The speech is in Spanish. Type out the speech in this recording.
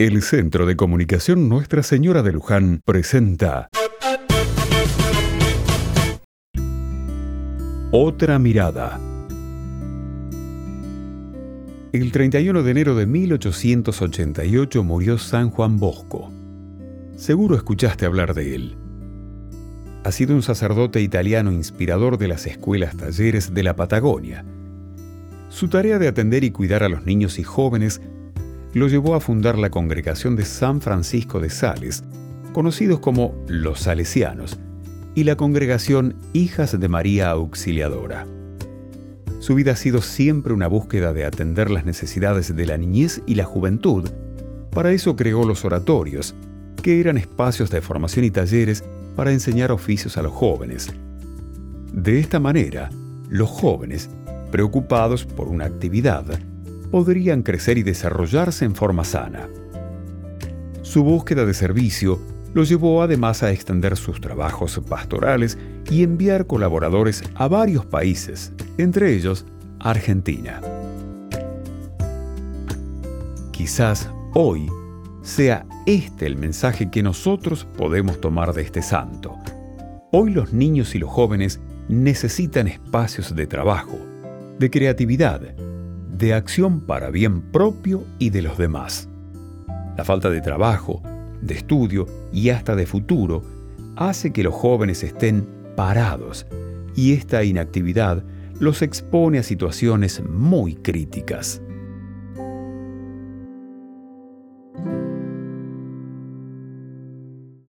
El Centro de Comunicación Nuestra Señora de Luján presenta Otra mirada. El 31 de enero de 1888 murió San Juan Bosco. Seguro escuchaste hablar de él. Ha sido un sacerdote italiano inspirador de las escuelas talleres de la Patagonia. Su tarea de atender y cuidar a los niños y jóvenes lo llevó a fundar la congregación de San Francisco de Sales, conocidos como los Salesianos, y la congregación Hijas de María Auxiliadora. Su vida ha sido siempre una búsqueda de atender las necesidades de la niñez y la juventud. Para eso creó los oratorios, que eran espacios de formación y talleres para enseñar oficios a los jóvenes. De esta manera, los jóvenes, preocupados por una actividad, podrían crecer y desarrollarse en forma sana. Su búsqueda de servicio lo llevó además a extender sus trabajos pastorales y enviar colaboradores a varios países, entre ellos Argentina. Quizás hoy sea este el mensaje que nosotros podemos tomar de este santo. Hoy los niños y los jóvenes necesitan espacios de trabajo, de creatividad, de acción para bien propio y de los demás. La falta de trabajo, de estudio y hasta de futuro hace que los jóvenes estén parados y esta inactividad los expone a situaciones muy críticas.